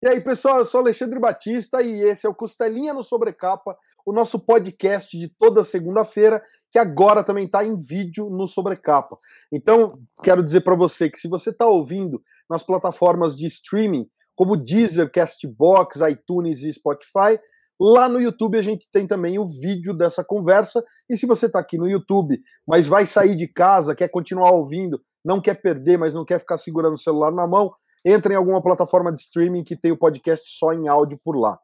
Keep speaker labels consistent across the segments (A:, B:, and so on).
A: E aí, pessoal, eu sou Alexandre Batista e esse é o Costelinha no Sobrecapa, o nosso podcast de toda segunda-feira, que agora também está em vídeo no Sobrecapa. Então, quero dizer para você que se você está ouvindo nas plataformas de streaming, como Deezer, Castbox, iTunes e Spotify, Lá no YouTube a gente tem também o vídeo dessa conversa. E se você está aqui no YouTube, mas vai sair de casa, quer continuar ouvindo, não quer perder, mas não quer ficar segurando o celular na mão, entra em alguma plataforma de streaming que tem o podcast só em áudio por lá.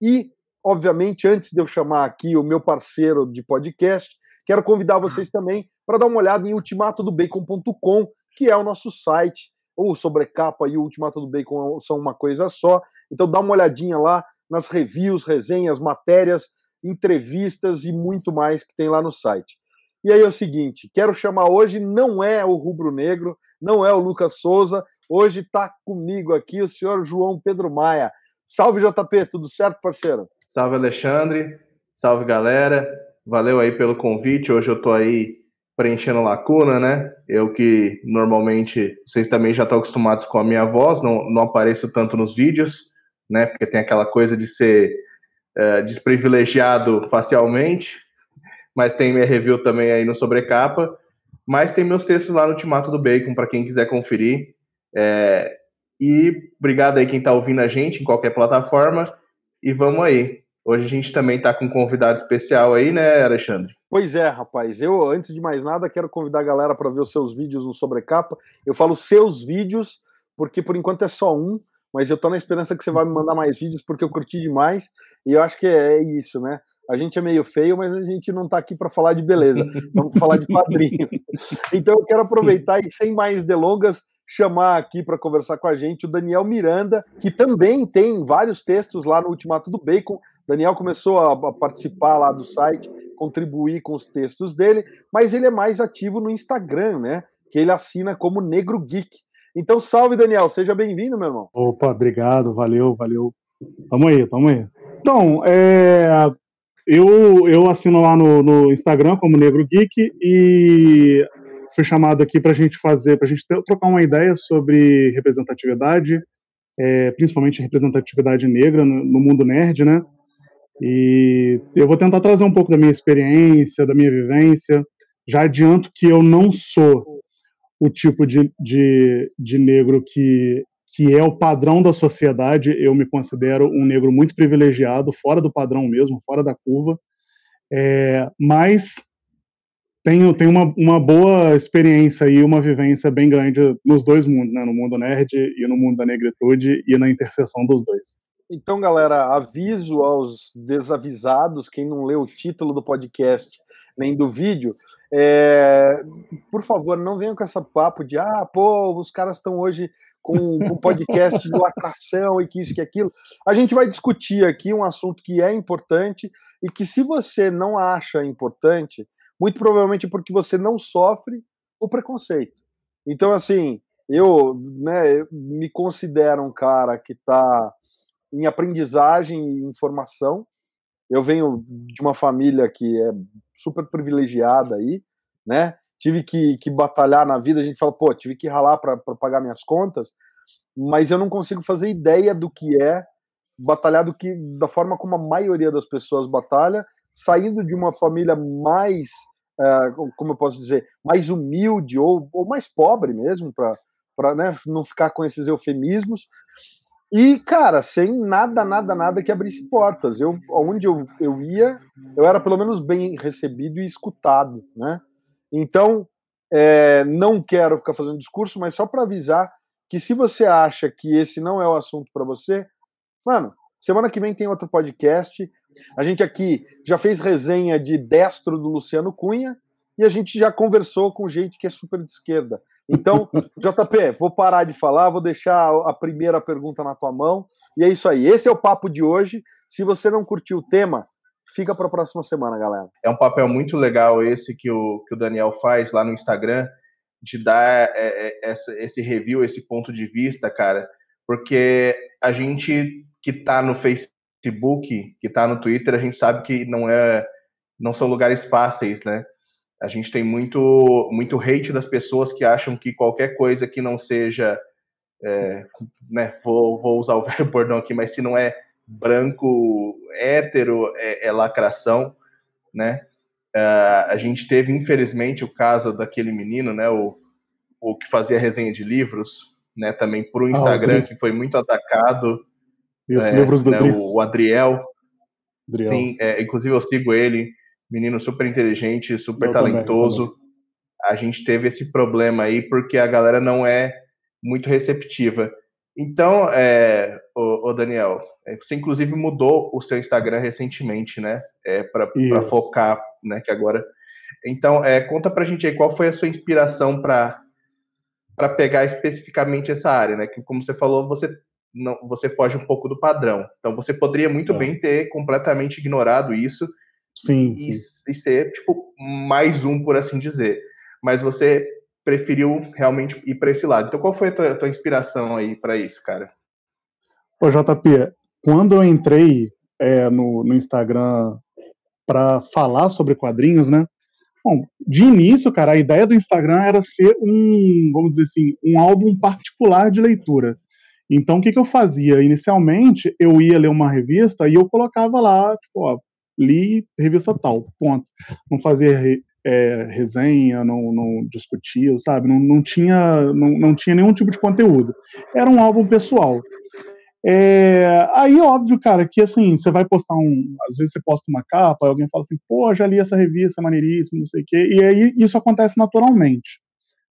A: E, obviamente, antes de eu chamar aqui o meu parceiro de podcast, quero convidar vocês também para dar uma olhada em ultimatodobacon.com, que é o nosso site. O Sobrecapa e o Ultimato do Bacon são uma coisa só. Então dá uma olhadinha lá nas reviews, resenhas, matérias, entrevistas e muito mais que tem lá no site. E aí é o seguinte, quero chamar hoje, não é o Rubro Negro, não é o Lucas Souza, hoje está comigo aqui o senhor João Pedro Maia. Salve JP, tudo certo, parceiro?
B: Salve Alexandre, salve galera, valeu aí pelo convite, hoje eu estou aí preenchendo lacuna, né? Eu que normalmente, vocês também já estão acostumados com a minha voz, não, não apareço tanto nos vídeos, né? Porque tem aquela coisa de ser é, desprivilegiado facialmente, mas tem minha review também aí no Sobrecapa. Mas tem meus textos lá no Ultimato do Bacon, para quem quiser conferir. É, e obrigado aí quem está ouvindo a gente em qualquer plataforma. E vamos aí. Hoje a gente também está com um convidado especial aí, né, Alexandre?
A: Pois é, rapaz. Eu, antes de mais nada, quero convidar a galera para ver os seus vídeos no Sobrecapa. Eu falo seus vídeos, porque por enquanto é só um, mas eu tô na esperança que você vai me mandar mais vídeos porque eu curti demais e eu acho que é, é isso, né? A gente é meio feio, mas a gente não tá aqui para falar de beleza, vamos falar de quadrinho. Então eu quero aproveitar e sem mais delongas chamar aqui para conversar com a gente o Daniel Miranda, que também tem vários textos lá no Ultimato do Bacon. Daniel começou a participar lá do site, contribuir com os textos dele, mas ele é mais ativo no Instagram, né? Que ele assina como Negro Geek. Então, salve, Daniel. Seja bem-vindo, meu irmão.
C: Opa, obrigado. Valeu, valeu. Tamo aí, tamo aí. Então, é, eu, eu assino lá no, no Instagram como Negro Geek e fui chamado aqui para a gente fazer, para a gente ter, trocar uma ideia sobre representatividade, é, principalmente representatividade negra no, no, mundo nerd, né? E eu vou tentar trazer um pouco da minha experiência, da minha vivência. Já adianto que eu não sou o tipo de, de, de negro que, que é o padrão da sociedade. Eu me considero um negro muito privilegiado, fora do padrão mesmo, fora da curva. É, mas tenho, tenho uma, uma boa experiência e uma vivência bem grande nos dois mundos, né? no mundo nerd e no mundo da negritude e na interseção dos dois.
A: Então, galera, aviso aos desavisados, quem não leu o título do podcast nem do vídeo, é, por favor, não venham com essa papo de ah, pô, os caras estão hoje com um podcast de lacração e que isso que aquilo. A gente vai discutir aqui um assunto que é importante e que se você não acha importante, muito provavelmente porque você não sofre o preconceito. Então, assim, eu né, me considero um cara que está em aprendizagem e informação. Eu venho de uma família que é super privilegiada aí, né? Tive que, que batalhar na vida, a gente fala, pô, tive que ralar para pagar minhas contas, mas eu não consigo fazer ideia do que é batalhar do que da forma como a maioria das pessoas batalha, saindo de uma família mais, uh, como eu posso dizer, mais humilde ou, ou mais pobre mesmo, para né, não ficar com esses eufemismos. E, cara, sem nada, nada, nada que abrisse portas. Eu, onde eu, eu ia, eu era pelo menos bem recebido e escutado, né? Então, é, não quero ficar fazendo discurso, mas só para avisar que se você acha que esse não é o assunto para você, mano, semana que vem tem outro podcast. A gente aqui já fez resenha de Destro do Luciano Cunha e a gente já conversou com gente que é super de esquerda. Então, JP, vou parar de falar, vou deixar a primeira pergunta na tua mão. E é isso aí. Esse é o papo de hoje. Se você não curtiu o tema, fica para a próxima semana, galera.
B: É um papel muito legal esse que o, que o Daniel faz lá no Instagram, de dar é, é, esse review, esse ponto de vista, cara, porque a gente que está no Facebook, que está no Twitter, a gente sabe que não é, não são lugares fáceis, né? A gente tem muito, muito hate das pessoas que acham que qualquer coisa que não seja é, né, vou, vou usar o velho bordão aqui, mas se não é branco hétero, é, é lacração, né? Uh, a gente teve, infelizmente, o caso daquele menino, né, o, o que fazia resenha de livros, né, também por um ah, Instagram ah, que foi muito atacado.
C: E os é, livros do
B: né, o, Adriel. Adriel. Sim, é, inclusive eu sigo ele, menino super inteligente, super eu talentoso. Também, também. A gente teve esse problema aí porque a galera não é muito receptiva. Então, é, o, o Daniel, é, você inclusive mudou o seu Instagram recentemente, né? É, para focar, né? Que agora. Então, é, conta pra gente aí qual foi a sua inspiração para para pegar especificamente essa área, né? Que como você falou, você não, você foge um pouco do padrão. Então, você poderia muito é. bem ter completamente ignorado isso
C: sim,
B: e,
C: sim.
B: e ser tipo mais um, por assim dizer. Mas você preferiu realmente ir para esse lado. Então, qual foi a tua, tua inspiração aí para isso, cara?
C: Ô, JP, quando eu entrei é, no, no Instagram para falar sobre quadrinhos, né? Bom, de início, cara, a ideia do Instagram era ser um, vamos dizer assim, um álbum particular de leitura. Então, o que, que eu fazia? Inicialmente, eu ia ler uma revista e eu colocava lá, tipo, ó, li revista tal, ponto. Não fazia é, resenha, não, não discutia, sabe? Não, não, tinha, não, não tinha nenhum tipo de conteúdo. Era um álbum pessoal. É, aí, óbvio, cara, que assim, você vai postar um. Às vezes você posta uma capa, alguém fala assim, pô, já li essa revista, é maneiríssimo, não sei o quê. E aí isso acontece naturalmente,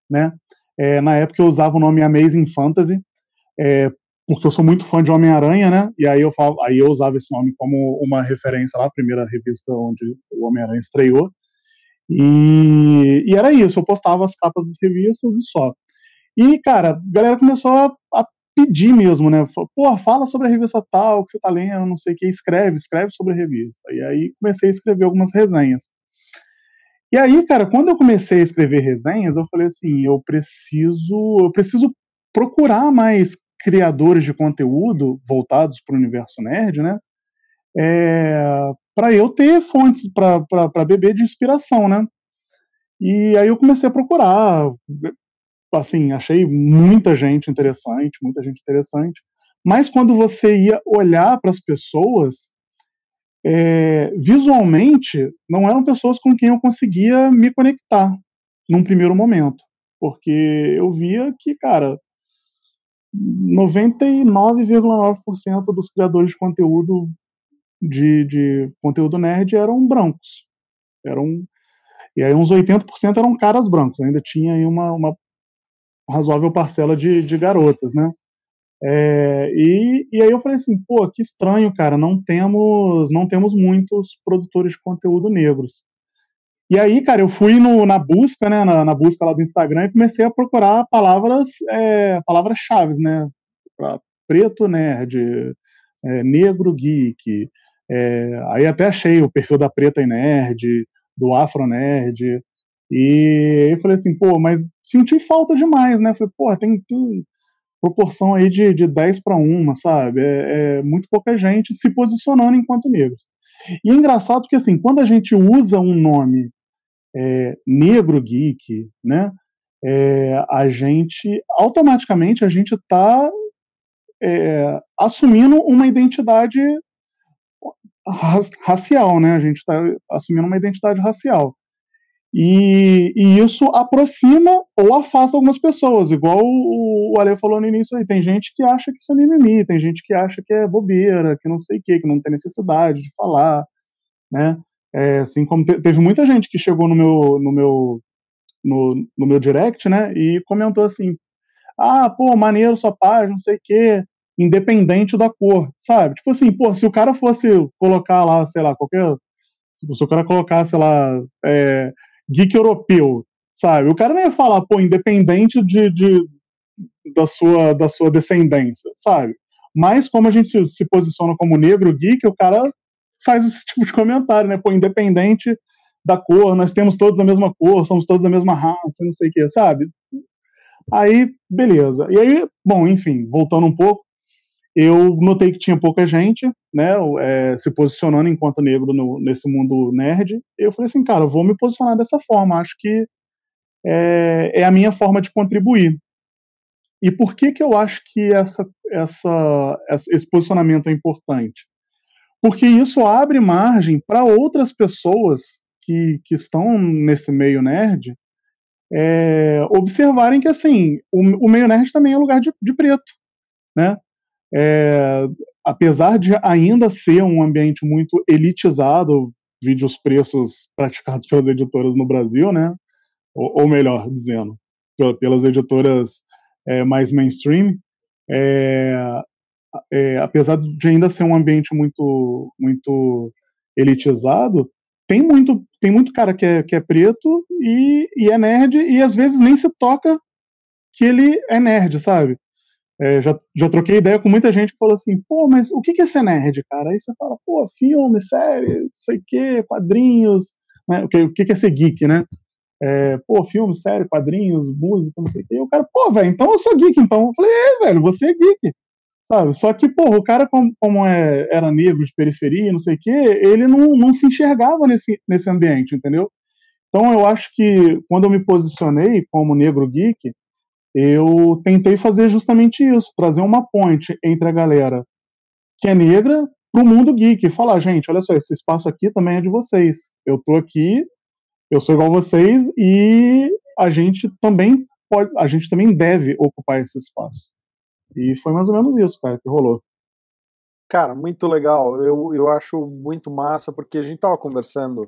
C: né? É, na época eu usava o nome Amazing Fantasy, é, porque eu sou muito fã de Homem-Aranha, né? E aí eu, falo, aí eu usava esse nome como uma referência lá, a primeira revista onde o Homem-Aranha estreou. E, e, era isso, eu postava as capas das revistas e só. E, cara, a galera começou a, a pedir mesmo, né? Pô, fala sobre a revista tal, que você tá lendo, não sei o que, escreve, escreve sobre a revista. E aí comecei a escrever algumas resenhas. E aí, cara, quando eu comecei a escrever resenhas, eu falei assim, eu preciso, eu preciso procurar mais criadores de conteúdo voltados para o universo nerd, né? É, para eu ter fontes para beber de inspiração, né? E aí eu comecei a procurar, assim, achei muita gente interessante, muita gente interessante. Mas quando você ia olhar para as pessoas, é, visualmente, não eram pessoas com quem eu conseguia me conectar num primeiro momento. Porque eu via que, cara, 99,9% dos criadores de conteúdo de, de conteúdo nerd eram brancos. Eram, e aí uns 80% eram caras brancos, ainda tinha aí uma, uma razoável parcela de, de garotas, né? É, e, e aí eu falei assim, pô, que estranho, cara, não temos, não temos muitos produtores de conteúdo negros. E aí, cara, eu fui no, na busca, né, na, na, busca lá do Instagram e comecei a procurar palavras, é, palavras-chave, né, preto nerd, é, negro geek, é, aí até achei o perfil da Preta e Nerd, do Afro Nerd, e eu falei assim, pô, mas senti falta demais, né? Falei, pô, tem, tem proporção aí de, de 10 para 1, sabe? É, é, muito pouca gente se posicionando enquanto negros. E é engraçado que, assim, quando a gente usa um nome é, negro geek, né? É, a gente, automaticamente, a gente está é, assumindo uma identidade racial, né? A gente está assumindo uma identidade racial. E, e, isso aproxima ou afasta algumas pessoas, igual o, o Ale falou no início aí. Tem gente que acha que isso é mimimi, tem gente que acha que é bobeira, que não sei o que, que não tem necessidade de falar, né? É, assim como te, teve muita gente que chegou no meu, no meu, no, no meu direct, né? E comentou assim: ah, pô, maneiro sua página, não sei o quê independente da cor, sabe? Tipo assim, pô, se o cara fosse colocar lá, sei lá, qualquer. Se o cara colocasse lá é, geek europeu, sabe? O cara não ia falar, pô, independente de, de, da, sua, da sua descendência, sabe? Mas como a gente se, se posiciona como negro geek, o cara faz esse tipo de comentário, né? Pô, independente da cor, nós temos todos a mesma cor, somos todos da mesma raça, não sei o que, sabe? Aí, beleza. E aí, bom, enfim, voltando um pouco, eu notei que tinha pouca gente, né, é, se posicionando enquanto negro no, nesse mundo nerd. Eu falei assim, cara, vou me posicionar dessa forma. Acho que é, é, a minha forma de contribuir. e por que, que eu acho que essa, essa, esse posicionamento é importante? Porque isso abre margem para outras pessoas que, que estão nesse meio nerd é, observarem que assim o, o, meio nerd também é lugar de, de preto, né? É, apesar de ainda ser um ambiente muito elitizado, vide os preços praticados pelas editoras no Brasil, né? Ou, ou melhor dizendo, pelas editoras é, mais mainstream, é, é, apesar de ainda ser um ambiente muito, muito elitizado, tem muito, tem muito cara que é, que é preto e, e é nerd e às vezes nem se toca que ele é nerd, sabe? É, já, já troquei ideia com muita gente que falou assim, pô, mas o que, é ser nerd, cara? Aí você fala, pô, filme, série, sei o quê, quadrinhos, né? o, que, o que, que é ser geek, né? É, pô, filme, série, quadrinhos, música, não sei o quê. E o cara, pô, velho, então eu sou geek, então. Eu falei, é, velho, você é geek sabe? Só que, porra, o cara, como, como é, era negro de periferia, não sei o quê, ele não, não se enxergava nesse, nesse ambiente, entendeu? Então, eu acho que quando eu me posicionei como negro geek, eu tentei fazer justamente isso, trazer uma ponte entre a galera que é negra para o mundo geek, falar, gente, olha só, esse espaço aqui também é de vocês. Eu tô aqui, eu sou igual a vocês e a gente também pode, a gente também deve ocupar esse espaço. E foi mais ou menos isso, cara, que rolou.
A: Cara, muito legal. Eu, eu acho muito massa, porque a gente tava conversando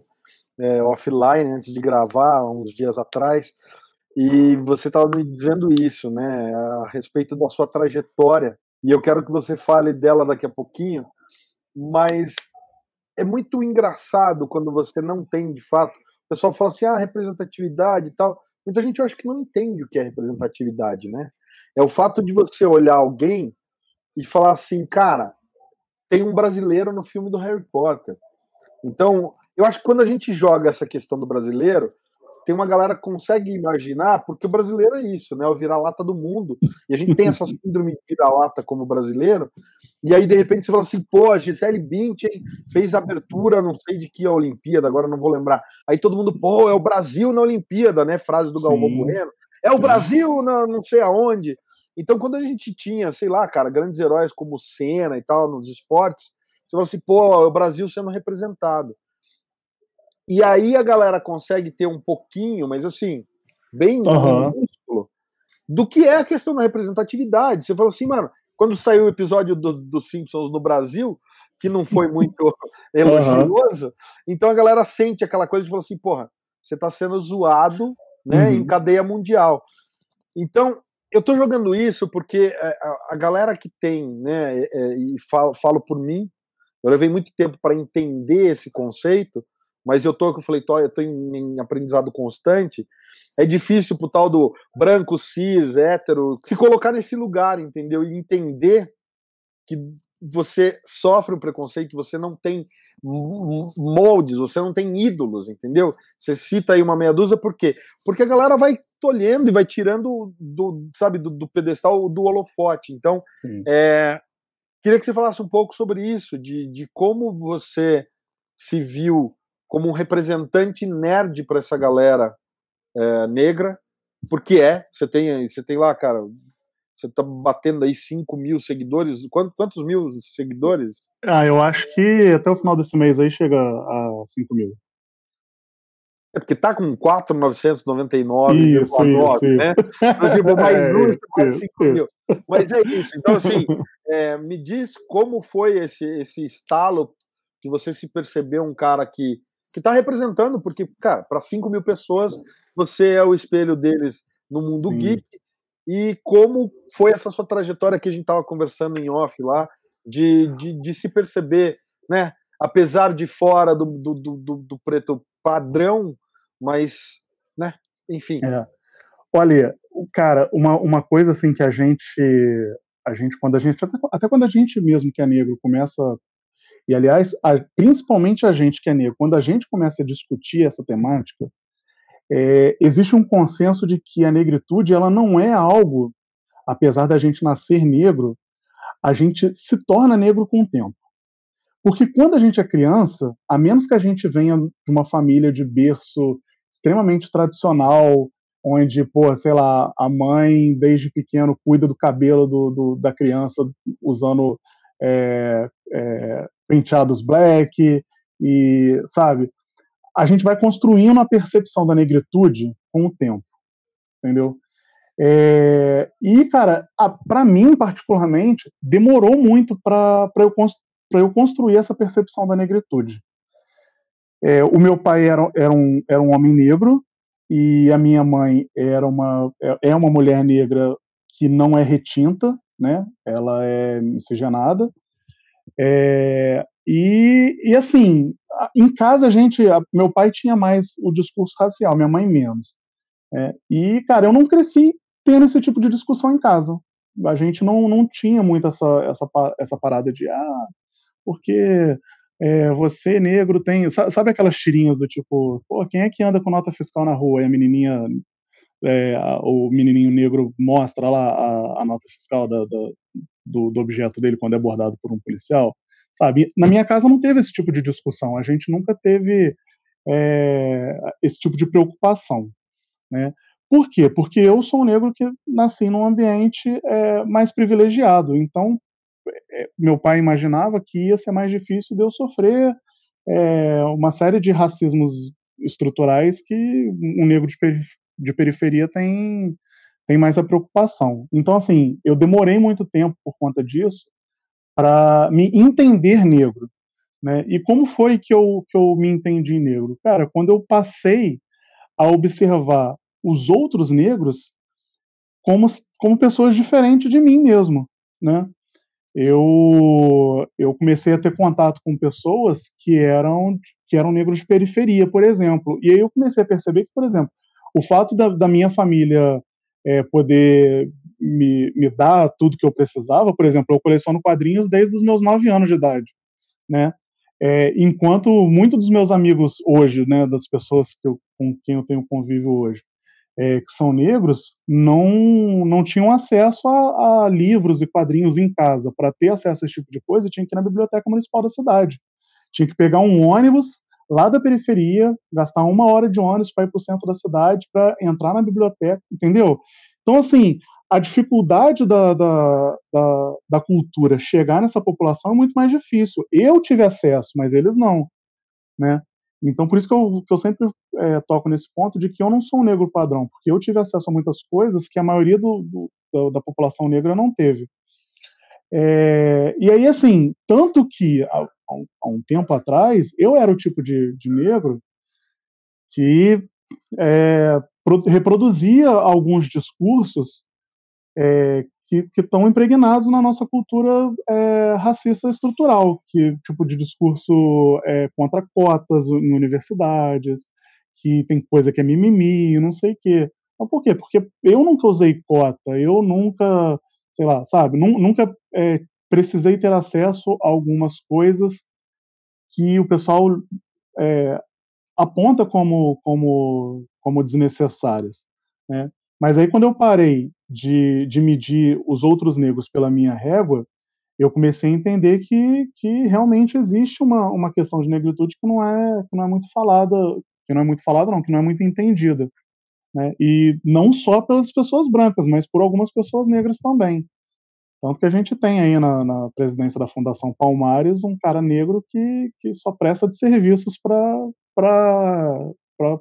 A: é, offline antes de gravar, uns dias atrás, e você estava me dizendo isso, né, a respeito da sua trajetória, e eu quero que você fale dela daqui a pouquinho, mas é muito engraçado quando você não tem, de fato, o pessoal fala assim, ah, representatividade e tal, muita gente eu acho que não entende o que é representatividade, né, é o fato de você olhar alguém e falar assim, cara, tem um brasileiro no filme do Harry Potter. Então, eu acho que quando a gente joga essa questão do brasileiro, tem uma galera que consegue imaginar, porque o brasileiro é isso, né? O vira-lata do mundo. E a gente tem essa síndrome de vira-lata como brasileiro. E aí, de repente, você fala assim, pô, a Gisele Bündchen fez abertura, não sei de que a Olimpíada, agora não vou lembrar. Aí todo mundo, pô, é o Brasil na Olimpíada, né? Frase do Galvão Bueno. É o Brasil na não sei aonde. Então, quando a gente tinha, sei lá, cara, grandes heróis como Senna e tal nos esportes, você fala assim, pô, o Brasil sendo representado. E aí a galera consegue ter um pouquinho, mas assim, bem uhum. do que é a questão da representatividade. Você fala assim, mano, quando saiu o episódio dos do Simpsons no Brasil, que não foi muito elogioso, uhum. então a galera sente aquela coisa de falar assim, porra, você tá sendo zoado né, uhum. em cadeia mundial. Então, eu estou jogando isso porque é, a, galera que tem, né, é, é, e falo, falo por mim, eu levei muito tempo para entender esse conceito, mas eu tô, eu falei, tô, eu tô em, em aprendizado constante. É difícil pro tal do branco, cis, hétero, se colocar nesse lugar, entendeu? E entender que você sofre o preconceito, você não tem moldes, você não tem ídolos, entendeu? Você cita aí uma meia dúzia, por quê? Porque a galera vai tolhendo e vai tirando do, sabe, do, do pedestal do holofote. Então, é, queria que você falasse um pouco sobre isso, de, de como você se viu como um representante nerd para essa galera é, negra, porque é, você tem, você tem lá, cara, você tá batendo aí 5 mil seguidores. Quantos, quantos mil seguidores?
C: Ah, eu acho que até o final desse mês aí chega a 5 mil.
A: É porque tá com 4,999, né? Então, tipo, mais é, um, mais 5 mil. Mas é isso. Então, assim, é, me diz como foi esse, esse estalo que você se percebeu um cara que que está representando, porque, cara, para 5 mil pessoas, você é o espelho deles no mundo Sim. geek, e como foi essa sua trajetória que a gente estava conversando em off lá, de, de, de, se perceber, né? Apesar de fora do, do, do, do preto padrão, mas, né? Enfim.
C: É. Olha, cara, uma, uma coisa assim que a gente, a gente quando a gente até, até quando a gente mesmo que é negro começa e aliás, a, principalmente a gente que é negro, quando a gente começa a discutir essa temática, é, existe um consenso de que a negritude ela não é algo, apesar da gente nascer negro, a gente se torna negro com o tempo. Porque quando a gente é criança, a menos que a gente venha de uma família de berço extremamente tradicional, onde, pô, sei lá, a mãe desde pequeno cuida do cabelo do, do da criança usando é, é, penteados black e, sabe, a gente vai construindo a percepção da negritude com o tempo, entendeu? É, e, cara, para mim, particularmente, demorou muito para eu, eu construir essa percepção da negritude. É, o meu pai era, era, um, era um homem negro e a minha mãe era uma, é, é uma mulher negra que não é retinta, né? Ela é miscigenada. É, e, e assim, em casa a gente, meu pai tinha mais o discurso racial, minha mãe menos. É, e, cara, eu não cresci tendo esse tipo de discussão em casa. A gente não, não tinha muito essa, essa, essa parada de, ah, porque é, você negro tem. Sabe aquelas tirinhas do tipo, pô, quem é que anda com nota fiscal na rua? E a menininha, é, o menininho negro mostra lá a, a nota fiscal da, da, do, do objeto dele quando é abordado por um policial sabe? Na minha casa não teve esse tipo de discussão, a gente nunca teve é, esse tipo de preocupação, né? Por quê? Porque eu sou um negro que nasci num ambiente é, mais privilegiado, então é, meu pai imaginava que ia ser mais difícil de eu sofrer é, uma série de racismos estruturais que um negro de, peri de periferia tem tem mais a preocupação. Então, assim, eu demorei muito tempo por conta disso para me entender negro. Né? E como foi que eu, que eu me entendi negro? Cara, quando eu passei a observar os outros negros como, como pessoas diferentes de mim mesmo, né? Eu, eu comecei a ter contato com pessoas que eram, que eram negros de periferia, por exemplo. E aí eu comecei a perceber que, por exemplo, o fato da, da minha família é, poder me, me dar tudo que eu precisava. Por exemplo, eu coleciono quadrinhos desde os meus nove anos de idade, né? É, enquanto muitos dos meus amigos hoje, né, das pessoas que eu, com quem eu tenho convívio hoje, é, que são negros, não, não tinham acesso a, a livros e quadrinhos em casa. Para ter acesso a esse tipo de coisa, tinha que ir na biblioteca municipal da cidade. Tinha que pegar um ônibus lá da periferia, gastar uma hora de ônibus para ir para o centro da cidade, para entrar na biblioteca, entendeu? Então, assim, a dificuldade da, da, da, da, cultura chegar nessa população é muito mais difícil. Eu tive acesso, mas eles não, né? Então, por isso que eu, que eu sempre é, toco nesse ponto de que eu não sou um negro padrão, porque eu tive acesso a muitas coisas que a maioria do, do, da população negra não teve. É, e aí, assim, tanto que há, há, um tempo atrás, eu era o tipo de, de negro que é, reproduzia alguns discursos é, que estão impregnados na nossa cultura é, racista estrutural, que tipo de discurso é, contra cotas em universidades, que tem coisa que é mimimi, não sei o quê. Mas por quê? Porque eu nunca usei cota, eu nunca, sei lá, sabe, nunca é, precisei ter acesso a algumas coisas que o pessoal é, aponta como, como, como desnecessárias. Né? Mas aí, quando eu parei de, de medir os outros negros pela minha régua, eu comecei a entender que, que realmente existe uma, uma questão de negritude que não é que não é muito falada, que não é muito falada, não, que não é muito entendida, né? E não só pelas pessoas brancas, mas por algumas pessoas negras também. Tanto que a gente tem aí na, na presidência da Fundação Palmares um cara negro que, que só presta de serviços para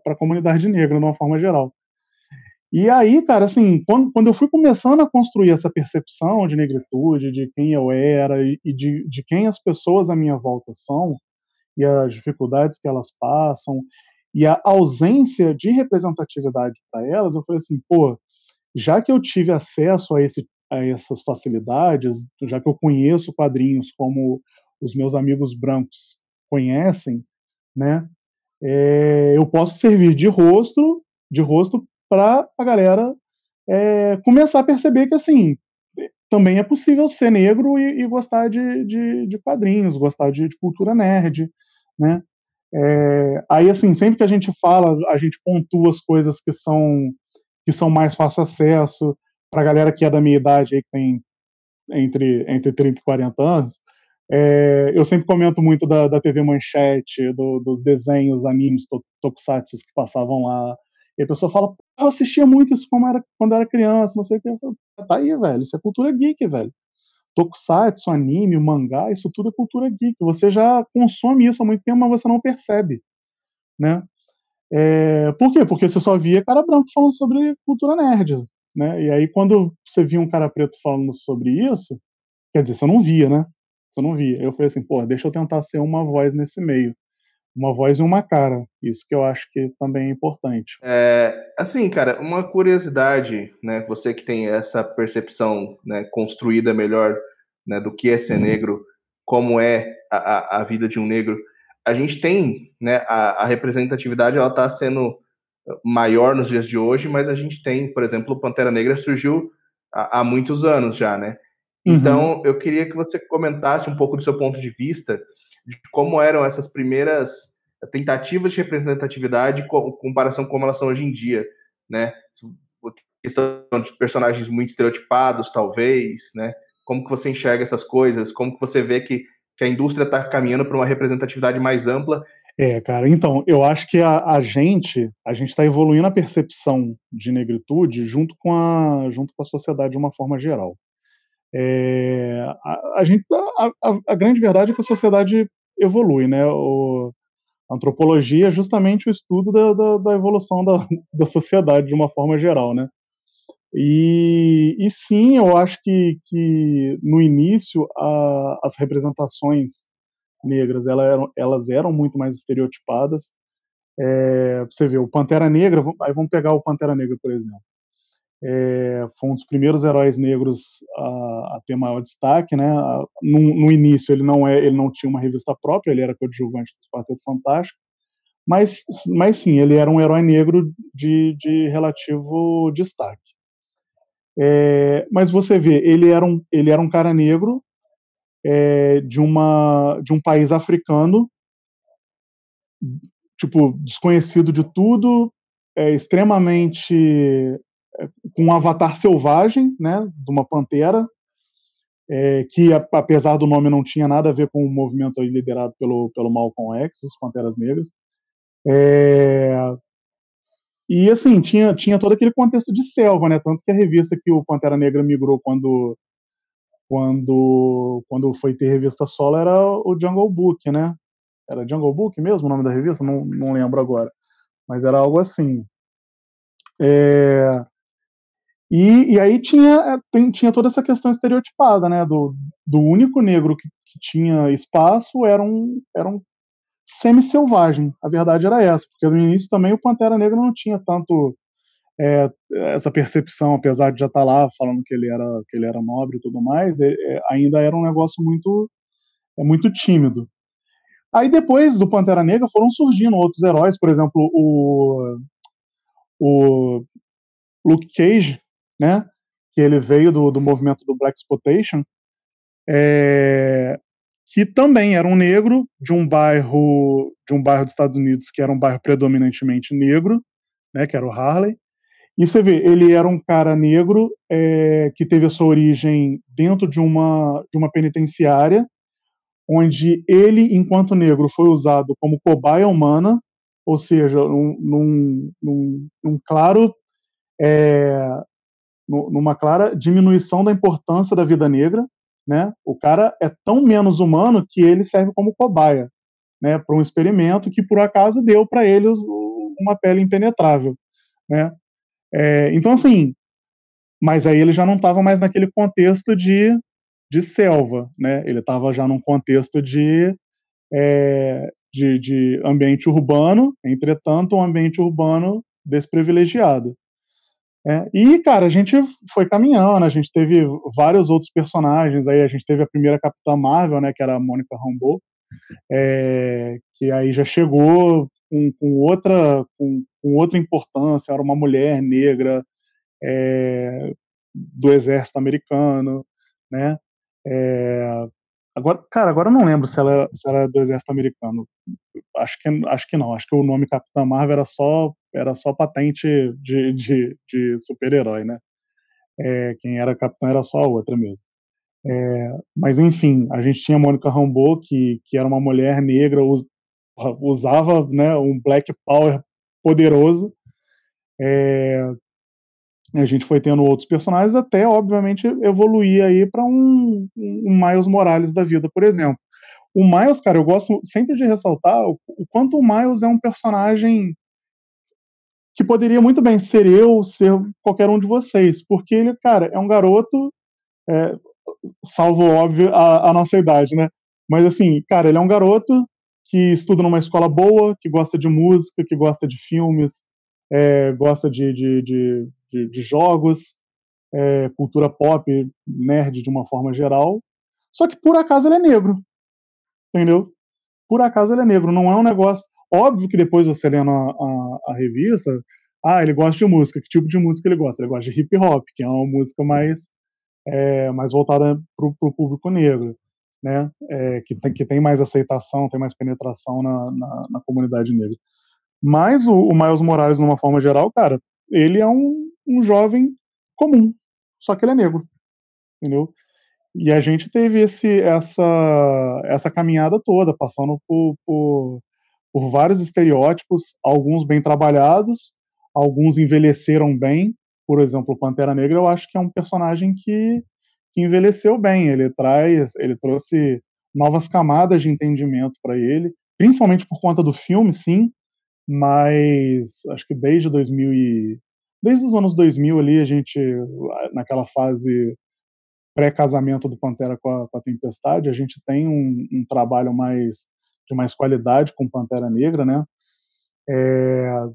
C: a comunidade negra, de uma forma geral. E aí, cara, assim, quando, quando eu fui começando a construir essa percepção de negritude, de quem eu era e, de, de quem as pessoas à minha volta são, e as dificuldades que elas passam, e a ausência de representatividade para elas, eu falei assim, pô, já que eu tive acesso a, esse, a essas facilidades, já que eu conheço quadrinhos como os meus amigos brancos conhecem, né, é, eu posso servir de rosto, de rosto para a galera é, começar a perceber que assim também é possível ser negro e, e gostar de, de, de, quadrinhos, gostar de, de cultura nerd, né? É, aí assim sempre que a gente fala, a gente pontua as coisas que são que são mais fácil acesso para a galera que é da minha idade aí que tem entre entre 30 e 40 anos. É, eu sempre comento muito da, da TV Manchete, do, dos desenhos, animes, tokusatsu que passavam lá, A pessoa fala, eu assistia muito isso quando era, quando era criança, não sei o que. Tá aí, velho, isso é cultura geek, velho. Tokusatsu, anime, mangá, isso tudo é cultura geek. Você já consome isso há muito tempo, mas você não percebe, né? É, por quê? Porque você só via cara branco falando sobre cultura nerd, né? E aí quando você via um cara preto falando sobre isso, quer dizer, você não via, né? Você não via. Eu falei assim, pô, deixa eu tentar ser uma voz nesse meio uma voz e uma cara. Isso que eu acho que também é importante.
B: É, assim, cara, uma curiosidade, né? Você que tem essa percepção né, construída melhor né, do que é ser uhum. negro, como é a, a, vida de um negro. A gente tem, né? A, a representatividade ela está sendo maior nos dias de hoje, mas a gente tem, por exemplo, o Pantera Negra surgiu há, há muitos anos já, né? Uhum. Então, uhum. eu queria que você comentasse um pouco do seu ponto de vista de como eram essas primeiras tentativas de representatividade em comparação com como elas são hoje em dia, né? Questão de personagens muito estereotipados, talvez, né? Como que você enxerga essas coisas? Como que você vê que, que a indústria está caminhando para uma representatividade mais ampla?
C: É, cara, então, eu acho que a, a gente a gente está evoluindo a percepção de negritude junto com a, junto com a sociedade de uma forma geral. É, a, a, gente, a, a, grande verdade é que a sociedade evolui, né? O, a antropologia é justamente o estudo da, da, da evolução da, da sociedade de uma forma geral, né? E, e sim, eu acho que, que no início a, as representações negras elas eram, elas eram muito mais estereotipadas. É, você vê, o Pantera Negra, aí vamos pegar o Pantera Negra, por exemplo é, foi um dos primeiros heróis negros a, a ter maior destaque, né? No, no, início ele não é, ele não tinha uma revista própria, ele era coadjuvante do Quarteto Fantástico, mas, mas sim, ele era um herói negro de, de relativo destaque. É, mas você vê, ele era um, ele era um cara negro é, de uma de um país africano, tipo desconhecido de tudo, é, extremamente com um avatar selvagem, né, de uma pantera, é, que apesar do nome não tinha nada a ver com o movimento liderado pelo, pelo Malcolm X, os Panteras Negras. É, e assim, tinha, tinha todo aquele contexto de selva, né? Tanto que a revista que o Pantera Negra migrou quando quando quando foi ter revista solo era o Jungle Book, né? Era Jungle Book mesmo o nome da revista? Não, não lembro agora. Mas era algo assim. É, e, e aí tinha, é, tem, tinha toda essa questão estereotipada, né? Do, do único negro que, que tinha espaço era um, era um semi-selvagem. A verdade era essa, porque no início também o Pantera Negra não tinha tanto é, essa percepção, apesar de já estar tá lá falando que ele era, que ele era nobre e tudo mais, é, é, ainda era um negócio muito, é, muito tímido. Aí depois do Pantera Negra foram surgindo outros heróis, por exemplo, o, o Luke Cage, né? Que ele veio do, do movimento do Black Exploitation, é, que também era um negro de um bairro de um bairro dos Estados Unidos que era um bairro predominantemente negro, né? Que era o Harley. E você vê, ele era um cara negro é, que teve a sua origem dentro de uma de uma penitenciária, onde ele, enquanto negro, foi usado como cobaia humana, ou seja, num, num, num, num claro é, numa clara diminuição da importância da vida negra, né? O cara é tão menos humano que ele serve como cobaia, né? Para um experimento que por acaso deu para ele uma pele impenetrável, né? É, então assim, mas aí ele já não estava mais naquele contexto de, de selva, né? Ele estava já num contexto de, é, de, de ambiente urbano, entretanto um ambiente urbano desprivilegiado. É, e, cara, a gente foi caminhando, a gente teve vários outros personagens, aí a gente teve a primeira Capitã Marvel, né, que era a Mônica Rambeau, é, que aí já chegou com, com outra, com, com, outra importância, era uma mulher negra é, do exército americano, né, é, Agora, cara, agora eu não lembro se ela, se ela é do exército americano. Acho que, acho que não. Acho que o nome Capitã Marvel era só, era só patente de, de, de super-herói, né? É, quem era capitã era só a outra mesmo. É, mas enfim, a gente tinha a Mônica Rambeau, que, que era uma mulher negra, us, usava né, um black power poderoso, É, a gente foi tendo outros personagens até, obviamente, evoluir aí para um, um Miles Morales da vida, por exemplo. O Miles, cara, eu gosto sempre de ressaltar o, o quanto o Miles é um personagem que poderia muito bem ser eu, ser qualquer um de vocês, porque ele, cara, é um garoto, é, salvo óbvio a, a, nossa idade, né? Mas assim, cara, ele é um garoto que estuda numa escola boa, que gosta de música, que gosta de filmes, é, gosta de, de, de, de, de jogos, é, cultura pop, nerd de uma forma geral. Só que por acaso ele é negro, entendeu? Por acaso ele é negro, não é um negócio. Óbvio que depois você lendo a, a, a, revista, ah, ele gosta de música. Que tipo de música ele gosta? Ele gosta de hip hop, que é uma música mais, é, mais voltada para o público negro, né? É, que, tem, que tem mais aceitação, tem mais penetração na, na, na comunidade negra. Mas o, o Miles Morales, numa forma geral, cara, ele é um, um jovem comum, só que ele é negro, entendeu? E a gente teve esse, essa, essa caminhada toda, passando por, por por vários estereótipos, alguns bem trabalhados, alguns envelheceram bem. Por exemplo, o Pantera Negra, eu acho que é um personagem que, que envelheceu bem. Ele traz, ele trouxe novas camadas de entendimento para ele, principalmente por conta do filme, sim, mas acho que desde 2000 e desde os anos 2000 ali a gente naquela fase pré-casamento do Pantera com a, com a, Tempestade, a gente tem um, um trabalho mais de mais qualidade com Pantera Negra, né? É...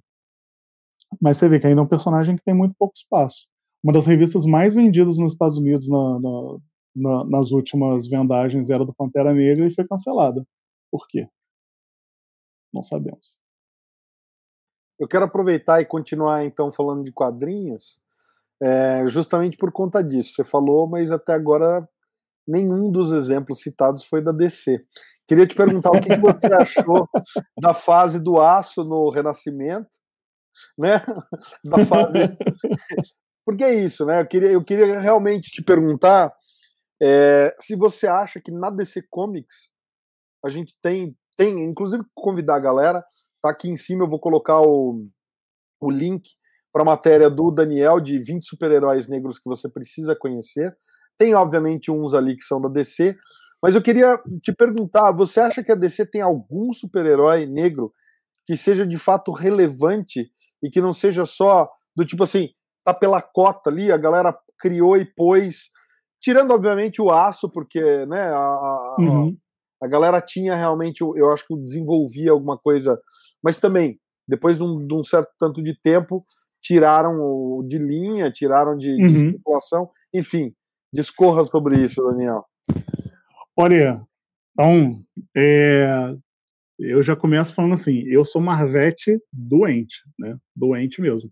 C: Mas você vê que ainda é um personagem que tem muito pouco espaço. Uma das revistas mais vendidas nos Estados Unidos na, na, na, nas últimas vendagens era do Pantera Negra e foi cancelada. Por quê? Não sabemos.
A: Eu quero aproveitar e continuar então falando de quadrinhos, é, justamente por conta disso. Você falou, mas até agora nenhum dos exemplos citados foi da DC. Queria te perguntar o que você achou da fase do aço no Renascimento, né? Da fase. Porque é isso, né? Eu queria, eu queria realmente te perguntar é, se você acha que na DC Comics a gente tem, tem, inclusive convidar a galera, tá aqui em cima eu vou colocar o, o link para a matéria do Daniel de 20 super-heróis negros que você precisa conhecer. Tem, obviamente, uns ali que são da DC, mas eu queria te perguntar: você acha que a DC tem algum super-herói negro que seja de fato relevante e que não seja só do tipo assim, tá pela cota ali, a galera criou e pôs, tirando obviamente o aço, porque né, a, uhum. a, a galera tinha realmente, eu acho que desenvolvia alguma coisa, mas também, depois de um, de um certo tanto de tempo, tiraram de linha, tiraram de, uhum. de circulação, enfim, discorra sobre isso, Daniel.
C: Olha, então, é, eu já começo falando assim, eu sou Marvete doente, né? Doente mesmo.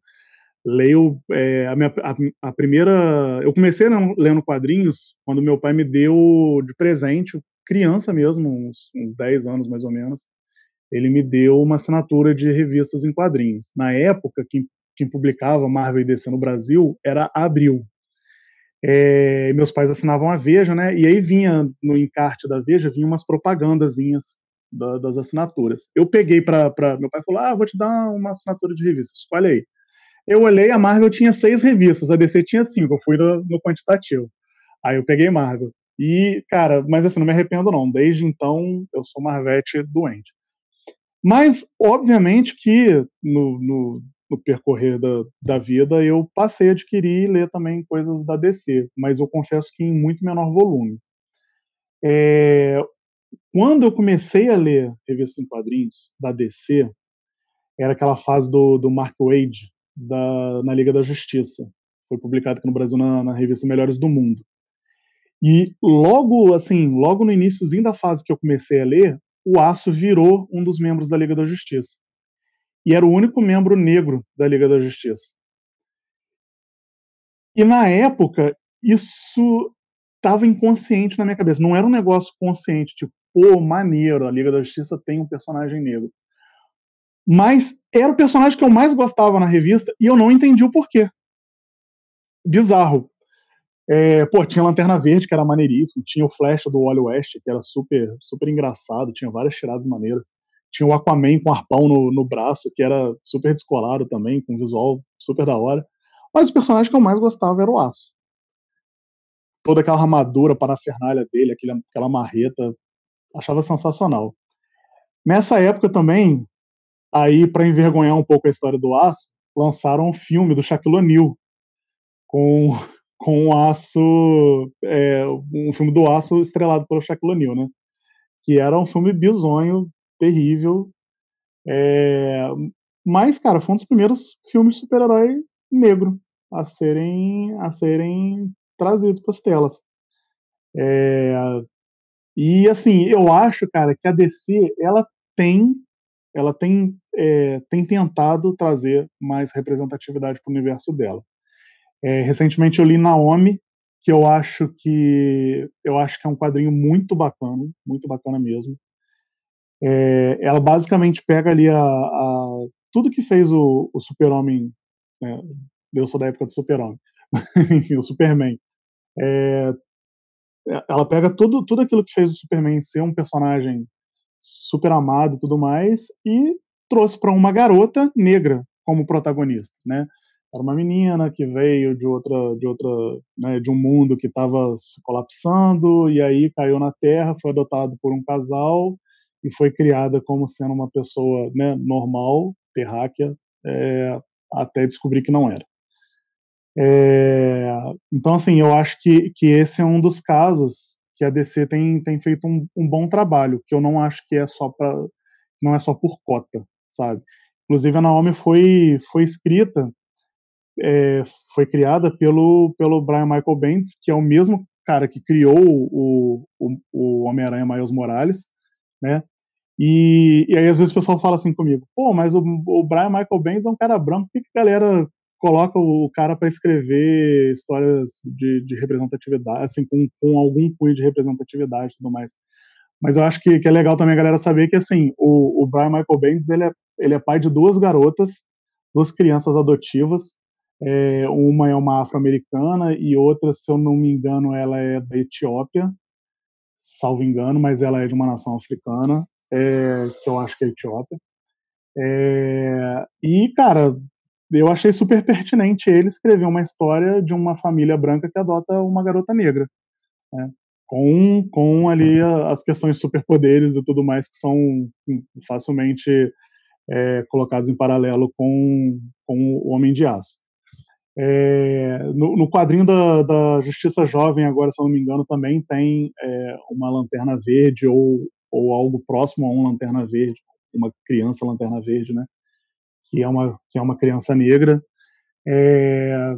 C: Leio é, a, minha, a, a, primeira. Eu comecei lendo quadrinhos quando meu pai me deu de presente, criança mesmo, uns, uns 10 anos mais ou menos. Ele me deu uma assinatura de revistas em quadrinhos. Na época, quem, quem publicava Marvel e DC no Brasil era Abril, é, meus pais assinavam a Veja, né? E aí vinha no encarte da Veja vinha umas propagandazinhas da, das assinaturas. Eu peguei para meu pai falou: "Ah, vou te dar uma assinatura de revista, escolhe aí". Eu olhei, a Marvel tinha seis revistas, a DC tinha cinco. Eu fui no, no quantitativo. Aí eu peguei Marvel. E, cara, mas assim, não me arrependo não. Desde então, eu sou Marvete doente. Mas, obviamente que no, no, no percorrer da, da vida, eu passei a adquirir e ler também coisas da DC, mas eu confesso que em muito menor volume. É, quando eu comecei a ler revistas em quadrinhos da DC, era aquela fase do, do Mark Wade da, na Liga da Justiça. Foi publicado aqui no Brasil na, na revista Melhores do Mundo. E logo, assim, logo no iníciozinho da fase que eu comecei a ler, o Aço virou um dos membros da Liga da Justiça e era o único membro negro da Liga da Justiça. E na época, isso estava inconsciente na minha cabeça. Não era um negócio consciente, tipo, pô, maneiro, a Liga da Justiça tem um personagem negro. Mas era o personagem que eu mais gostava na revista e eu não entendi o porquê. Bizarro. É, pô, tinha Lanterna Verde, que era maneiríssimo, tinha o Flash do Wally West, que era super, super engraçado, tinha várias tiradas maneiras. Tinha o Aquaman com arpão no, no braço, que era super descolado também, com visual super da hora. Mas o personagem que eu mais gostava era o Aço. Toda aquela armadura, parafernália dele, aquele, aquela marreta, achava sensacional. Nessa época também, aí para envergonhar um pouco a história do Aço, lançaram um filme do Shaquille O'Neal com com o Aço, é, um filme do Aço estrelado pelo Shaquille O'Neal, né? Que era um filme bizonho, terrível, é, mas, cara, foi um dos primeiros filmes de super-herói negro a serem, a serem trazidos para as telas. É, e assim, eu acho, cara, que a DC ela tem, ela tem, é, tem tentado trazer mais representatividade para o universo dela. É, recentemente eu li Naomi, que eu acho que eu acho que é um quadrinho muito bacana, muito bacana mesmo. É, ela basicamente pega ali a, a tudo que fez o, o Super-Homem, né, eu sou da época do Super-Homem, o Superman. É, ela pega tudo, tudo aquilo que fez o Superman ser um personagem super amado e tudo mais, e trouxe para uma garota negra como protagonista, né? Era uma menina que veio de outra, de outra, né, de um mundo que estava colapsando e aí caiu na Terra, foi adotado por um casal e foi criada como sendo uma pessoa né, normal, terráquea, é, até descobrir que não era. É, então, assim, eu acho que, que esse é um dos casos que a DC tem, tem feito um, um bom trabalho, que eu não acho que é só para não é só por cota, sabe? Inclusive a Naomi foi foi escrita é, foi criada pelo pelo Brian Michael Bendis, que é o mesmo cara que criou o, o, o Homem-Aranha Miles Morales, né? E, e aí às vezes o pessoal fala assim comigo, pô, mas o, o Brian Michael Bendis é um cara branco, por que, que a galera coloca o cara para escrever histórias de, de, representatividade, assim, com, com algum cunho de representatividade e tudo mais. Mas eu acho que, que, é legal também a galera saber que, assim, o, o Brian Michael Bendis, ele é, ele é pai de duas garotas, duas crianças adotivas, é, uma é uma afro-americana e outra, se eu não me engano, ela é da Etiópia, salvo engano, mas ela é de uma nação africana, é, que eu acho que é Etiópia. É, e, cara, eu achei super pertinente ele escrever uma história de uma família branca que adota uma garota negra, né? com, com ali as questões de superpoderes e tudo mais que são facilmente é, colocados em paralelo com, com o Homem de Aço. É, no, no, quadrinho da, da, Justiça Jovem, agora, se eu não me engano, também tem é, uma lanterna verde ou, ou algo próximo a uma lanterna verde, uma criança lanterna verde, né? que é uma, que é uma criança negra. É,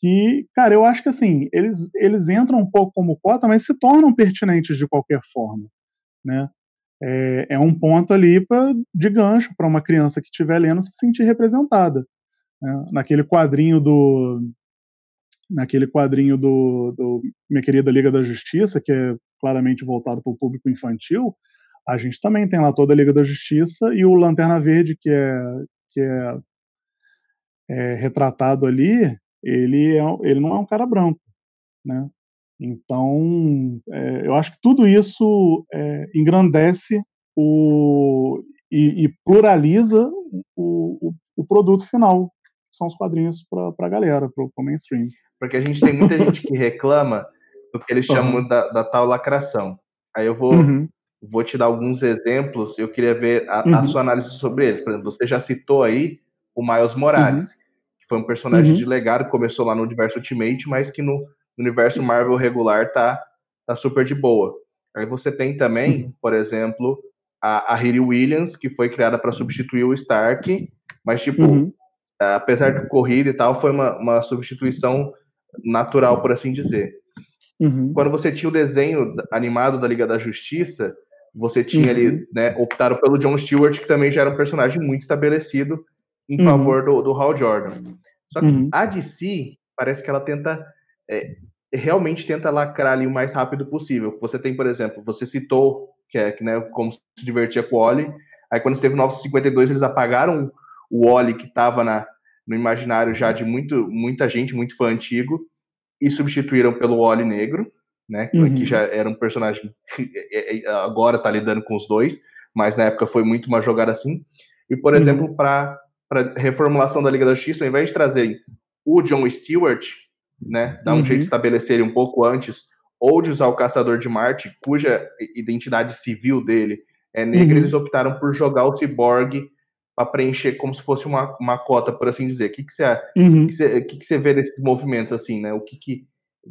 C: que, cara, eu acho que assim, eles, eles entram um pouco como cota, mas se tornam pertinentes de qualquer forma, né? É, é um ponto ali pra, de gancho para uma criança que estiver lendo se sentir representada. Né? Naquele quadrinho do naquele quadrinho do, do Minha Querida Liga da Justiça, que é claramente voltado para o público infantil, a gente também tem lá toda a Liga da Justiça e o Lanterna Verde, que é, que é, é retratado ali, ele, é, ele não é um cara branco, né? Então, é, eu acho que tudo isso é, engrandece o, e, e pluraliza o, o, o, produto final, são os quadrinhos para a galera, para o mainstream.
B: Porque a gente tem muita gente que reclama do que eles chamam uhum. da, da, tal lacração. Aí eu vou, uhum. Vou te dar alguns exemplos, eu queria ver a, uhum. a, sua análise sobre eles. Por exemplo, você já citou aí o Miles Morales, uhum. que foi um personagem uhum. de legado, que começou lá no universo Ultimate, mas que no, universo Marvel regular tá, tá super de boa. Aí você tem também, uhum. por exemplo, a, a Riri Williams, que foi criada para substituir o Stark, mas tipo, uhum. Apesar de corrida e tal, foi uma, uma substituição natural, por assim dizer. Uhum. Quando você tinha o desenho animado da Liga da Justiça, você tinha uhum. ali, né, optaram pelo John Stewart, que também já era um personagem muito estabelecido em uhum. favor do, do Hal Jordan. Só que uhum. a DC, parece que ela tenta, é, realmente tenta lacrar ali o mais rápido possível. Você tem, por exemplo, você citou que é né, como se divertia com o Oli, aí quando esteve no 952 eles apagaram o Oli que estava no imaginário já de muito, muita gente, muito fã antigo, e substituíram pelo Oli Negro, né? Uhum. Que já era um personagem que é, é, agora tá lidando com os dois. mas na época foi muito uma jogada assim. E, por uhum. exemplo, para reformulação da Liga da Justiça, ao invés de trazerem o John Stewart, né, dar um uhum. jeito de estabelecer ele um pouco antes, ou de usar o Caçador de Marte, cuja identidade civil dele é negra, uhum. eles optaram por jogar o Cyborg para preencher como se fosse uma, uma cota, por assim dizer. O que, que, você, uhum. que, você, que, que você vê desses movimentos, assim, né? O que, que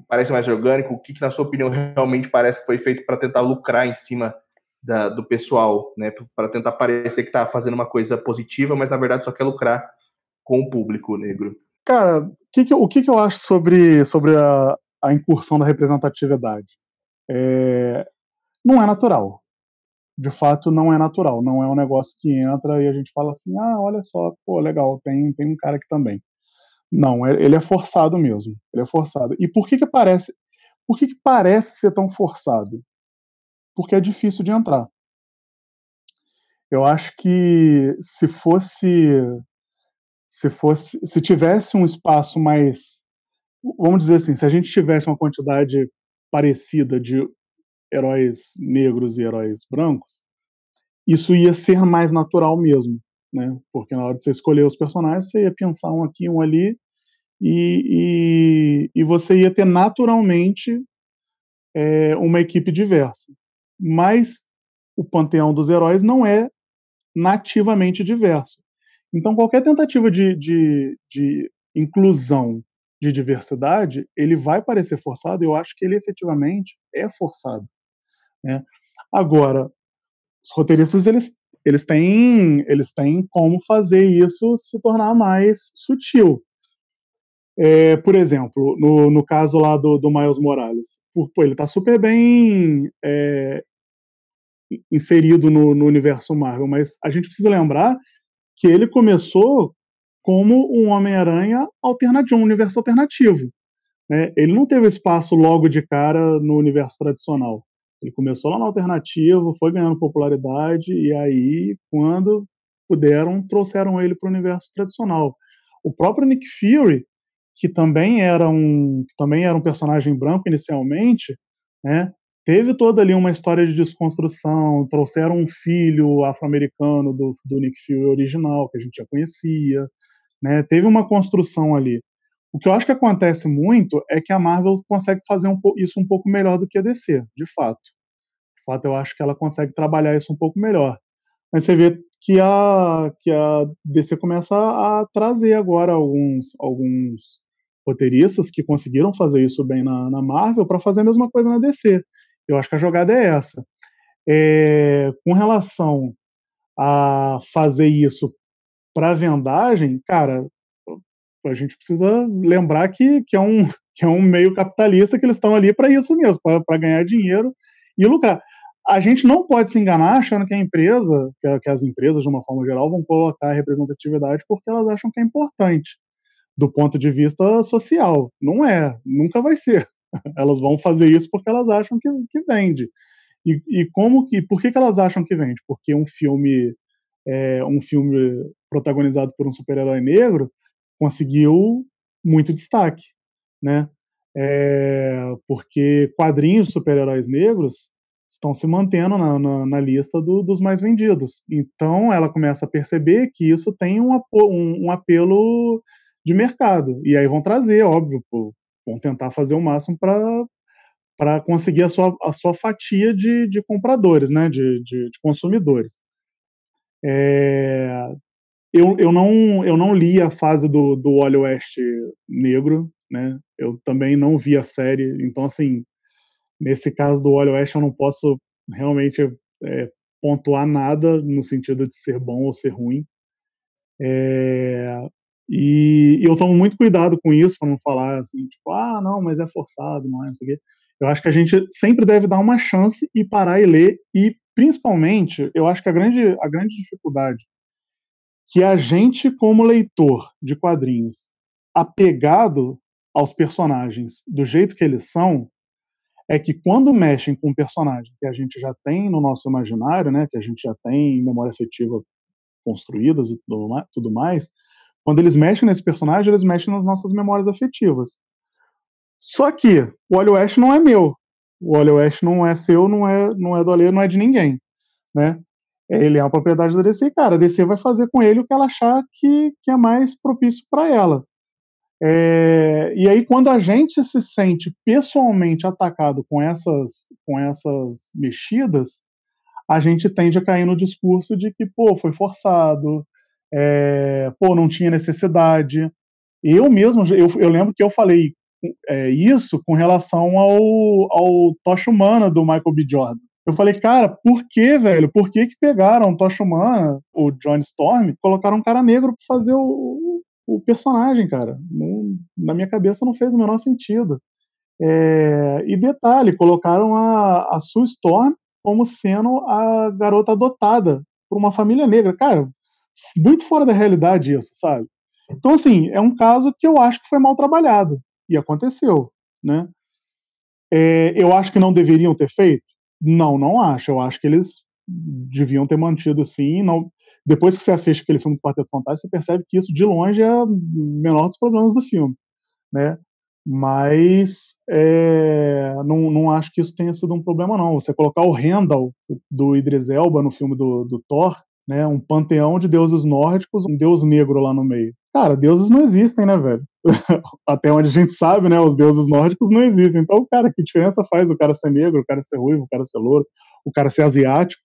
B: parece mais orgânico? O que, que, na sua opinião, realmente parece que foi feito para tentar lucrar em cima da, do pessoal, né? Para tentar parecer que está fazendo uma coisa positiva, mas na verdade só quer lucrar com o público negro.
C: Cara, que que, o que, que eu acho sobre, sobre a, a incursão da representatividade? É, não é natural de fato não é natural, não é um negócio que entra e a gente fala assim, ah, olha só, pô, legal, tem, tem um cara aqui também. Não, é, ele é forçado mesmo, ele é forçado. E por que que parece, por que que parece ser tão forçado? Porque é difícil de entrar. Eu acho que se fosse, se fosse, se tivesse um espaço mais, vamos dizer assim, se a gente tivesse uma quantidade parecida de heróis negros e heróis brancos, isso ia ser mais natural mesmo, né? Porque na hora de você escolher os personagens, você ia pensar um aqui, um ali, e, e, e você ia ter naturalmente é, uma equipe diversa. Mas o panteão dos heróis não é nativamente diverso. Então, qualquer tentativa de, de, de inclusão de diversidade, ele vai parecer forçado, eu acho que ele efetivamente é forçado. Né? Agora, os roteiristas eles, eles, têm, eles têm como fazer isso se tornar mais sutil. É, por exemplo, no, no caso lá do, do Miles Morales, pô, ele está super bem é, inserido no, no universo Marvel, mas a gente precisa lembrar que ele começou como um Homem-Aranha alternativo, um universo alternativo. Né? Ele não teve espaço logo de cara no universo tradicional. Ele começou lá no alternativo, foi ganhando popularidade e aí, quando puderam, trouxeram ele para o universo tradicional. O próprio Nick Fury, que também era um, também era um personagem branco inicialmente, né? Teve toda ali uma história de desconstrução, trouxeram um filho afro-americano do, do Nick Fury original, que a gente já conhecia, né? Teve uma construção ali. O que eu acho que acontece muito é que a Marvel consegue fazer um, isso um pouco melhor do que a DC, de fato. De fato, eu acho que ela consegue trabalhar isso um pouco melhor. Mas você vê que a, que a DC começa a trazer agora alguns, alguns roteiristas que conseguiram fazer isso bem na, na Marvel para fazer a mesma coisa na DC. Eu acho que a jogada é essa. É, com relação a fazer isso para vendagem, cara, a gente precisa lembrar que, que, é, um, que é um meio capitalista que eles estão ali para isso mesmo, para ganhar dinheiro e lucrar. A gente não pode se enganar achando que a empresa, que, que as empresas, de uma forma geral, vão colocar representatividade porque elas acham que é importante do ponto de vista social. Não é, nunca vai ser. Elas vão fazer isso porque elas acham que, que vende. E, e como que, por que, que elas acham que vende? Porque um filme, é, um filme protagonizado por um super-herói negro conseguiu muito destaque, né? É, porque quadrinhos de super-heróis negros estão se mantendo na, na, na lista do, dos mais vendidos. Então ela começa a perceber que isso tem um, um, um apelo de mercado. E aí vão trazer, óbvio, pô, vão tentar fazer o máximo para conseguir a sua, a sua fatia de, de compradores, né, de, de, de consumidores. É, eu, eu, não, eu não li a fase do, do West negro, né? Eu também não vi a série, então assim, nesse caso do Wally West eu não posso realmente é, pontuar nada no sentido de ser bom ou ser ruim. É, e, e, eu tomo muito cuidado com isso para não falar assim, tipo, ah, não, mas é forçado, não é, não sei o quê. Eu acho que a gente sempre deve dar uma chance e parar e ler e principalmente, eu acho que a grande a grande dificuldade que a gente, como leitor de quadrinhos, apegado aos personagens do jeito que eles são, é que quando mexem com um personagem que a gente já tem no nosso imaginário, né, que a gente já tem em memória afetiva construídas e tudo mais, quando eles mexem nesse personagem, eles mexem nas nossas memórias afetivas. Só que o Olho Oeste não é meu. O Olho Oeste não é seu, não é, não é do Alê, não é de ninguém, né? Ele é uma propriedade da DC, cara. A DC vai fazer com ele o que ela achar que, que é mais propício para ela. É, e aí, quando a gente se sente pessoalmente atacado com essas, com essas mexidas, a gente tende a cair no discurso de que, pô, foi forçado, é, pô, não tinha necessidade. Eu mesmo, eu, eu lembro que eu falei é, isso com relação ao, ao Tocha Humana do Michael B. Jordan. Eu falei, cara, por que, velho? Por que que pegaram Tocha Humana, o John Storm, colocaram um cara negro pra fazer o, o personagem, cara? Não, na minha cabeça não fez o menor sentido. É, e detalhe, colocaram a, a Sue Storm como sendo a garota adotada por uma família negra. Cara, muito fora da realidade isso, sabe? Então, assim, é um caso que eu acho que foi mal trabalhado. E aconteceu, né? É, eu acho que não deveriam ter feito? Não, não acho. Eu acho que eles deviam ter mantido sim. Não... Depois que você assiste aquele filme do Quarteto Fantástico, você percebe que isso, de longe, é o menor dos problemas do filme, né? Mas é, não, não acho que isso tenha sido um problema, não. Você colocar o Randall do Idris Elba no filme do, do Thor, né, um panteão de deuses nórdicos, um deus negro lá no meio. Cara, deuses não existem, né, velho? Até onde a gente sabe, né, os deuses nórdicos não existem. Então, cara, que diferença faz o cara ser negro, o cara ser ruivo, o cara ser louro, o cara ser asiático,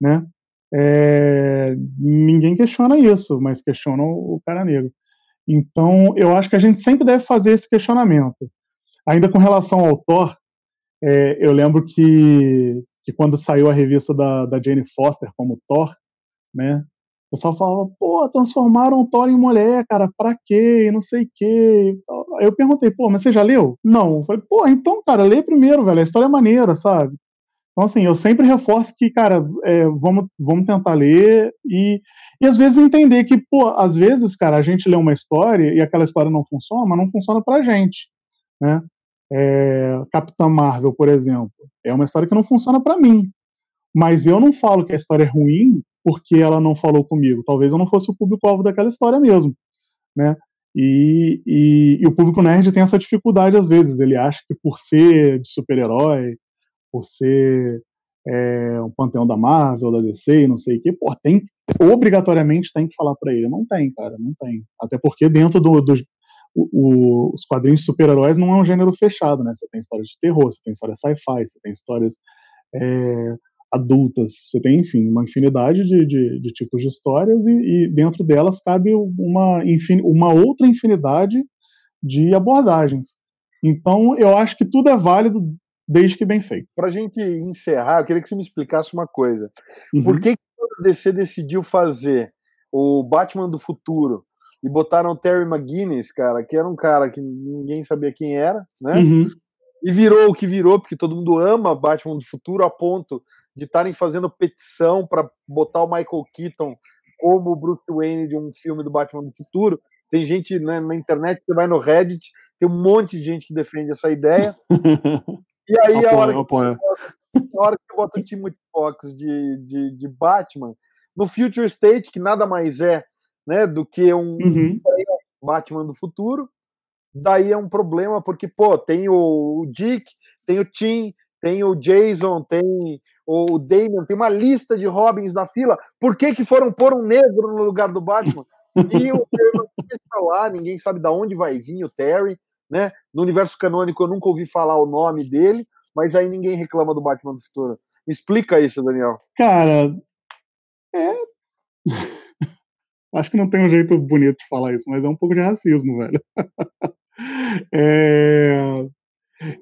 C: né? É, ninguém questiona isso, mas questiona o cara negro. Então, eu acho que a gente sempre deve fazer esse questionamento. Ainda com relação ao Thor, é, eu lembro que, que quando saiu a revista da, da Jane Foster como Thor, né, o pessoal falava, pô, transformaram o Thor em mulher, cara, pra quê? Não sei o quê. Aí eu perguntei, pô, mas você já leu? Não. Eu falei, pô, então, cara, lê primeiro, velho, a história é maneira, sabe? Então, assim, eu sempre reforço que, cara, é, vamos, vamos tentar ler e, e às vezes entender que, pô, às vezes, cara, a gente lê uma história e aquela história não funciona, mas não funciona pra gente, né? É, Capitã Marvel, por exemplo, é uma história que não funciona para mim, mas eu não falo que a história é ruim porque ela não falou comigo. Talvez eu não fosse o público-alvo daquela história mesmo, né? E, e, e, o público nerd tem essa dificuldade às vezes. Ele acha que por ser de super-herói, por ser é, um panteão da Marvel, da DC, não sei o que, pô, tem, obrigatoriamente tem que falar para ele. Não tem, cara, não tem. Até porque dentro do, dos o, os quadrinhos de super-heróis não é um gênero fechado, né? Você tem histórias de terror, você tem histórias sci-fi, você tem histórias é, adultas, você tem, enfim, uma infinidade de, de, de tipos de histórias e, e, dentro delas cabe uma, infin, uma outra infinidade de abordagens. Então, eu acho que tudo é válido desde que bem feito.
A: Para a gente encerrar, eu queria que você me explicasse uma coisa. Uhum. Por que, que a DC decidiu fazer o Batman do futuro e botaram o Terry McGuinness, cara, que era um cara que ninguém sabia quem era, né? Uhum. E virou o que virou, porque todo mundo ama Batman do futuro a ponto de estarem fazendo petição para botar o Michael Keaton como o Bruce Wayne de um filme do Batman do futuro. Tem gente né, na internet, você vai no Reddit, tem um monte de gente que defende essa ideia. E aí, apoio, a, hora apoio. que, a hora que eu boto o Timothy Fox de, de, de, Batman, no Future State, que nada mais é né, do que um uhum. Batman do futuro, daí é um problema, porque, pô, tem o, Dick, tem o Tim, tem o Jason, tem o Damian, tem uma lista de Robins na fila. Por que, que foram pôr um negro no lugar do Batman? E o Terry está lá, ninguém sabe de onde vai vir o Terry né? No universo canônico eu nunca ouvi falar o nome dele, mas aí ninguém reclama do Batman do futuro. Me explica isso, Daniel.
C: Cara, é. Acho que não tem um jeito bonito de falar isso, mas é um pouco de racismo, velho. é...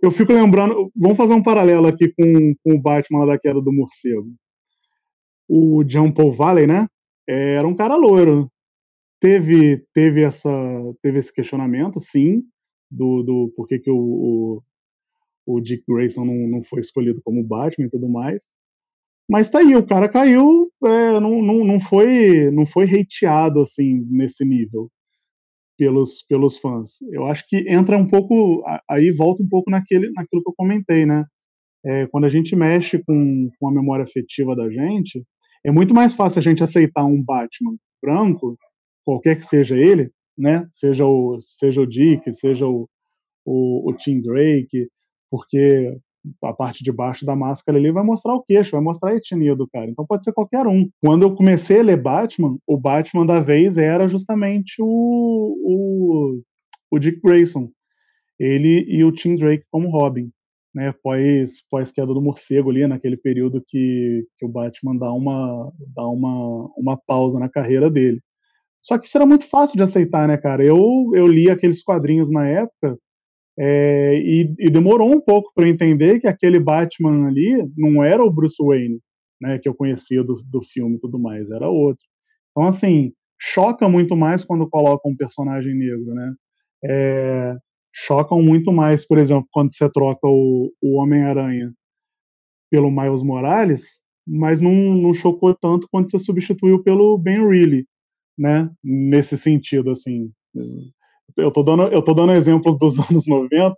C: Eu fico lembrando. Vamos fazer um paralelo aqui com, com o Batman da queda do morcego. O John Paul Valley, né? Era um cara loiro. Teve, teve, essa, teve esse questionamento, sim do, do por que, que o, o, o, Dick Grayson não, não foi escolhido como Batman e tudo mais. Mas tá aí, o cara caiu, é, não, não, não, foi, não foi hateado assim nesse nível pelos, pelos fãs. Eu acho que entra um pouco, aí volta um pouco naquele, naquilo que eu comentei, né? É, quando a gente mexe com, com a memória afetiva da gente, é muito mais fácil a gente aceitar um Batman branco, qualquer que seja ele, né? Seja o, seja o Dick, seja o, o, o Tim Drake, porque a parte de baixo da máscara ali vai mostrar o queixo, vai mostrar a etnia do cara. Então pode ser qualquer um. Quando eu comecei a ler Batman, o Batman da vez era justamente o, o, o Dick Grayson. Ele e o Tim Drake como Robin. Né, pós, pós queda do morcego ali, naquele período que, que o Batman dá uma, dá uma, uma pausa na carreira dele. Só que isso era muito fácil de aceitar, né, cara? Eu, eu li aqueles quadrinhos na época é, e, e, demorou um pouco para entender que aquele Batman ali não era o Bruce Wayne, né, que eu conhecia do, do filme e tudo mais, era outro. Então, assim, choca muito mais quando colocam um personagem negro, né? É, chocam muito mais, por exemplo, quando você troca o, o Homem-Aranha pelo Miles Morales, mas não, não chocou tanto quando você substituiu pelo Ben Reilly, né? Nesse sentido, assim eu tô dando, eu tô dando exemplos dos anos 90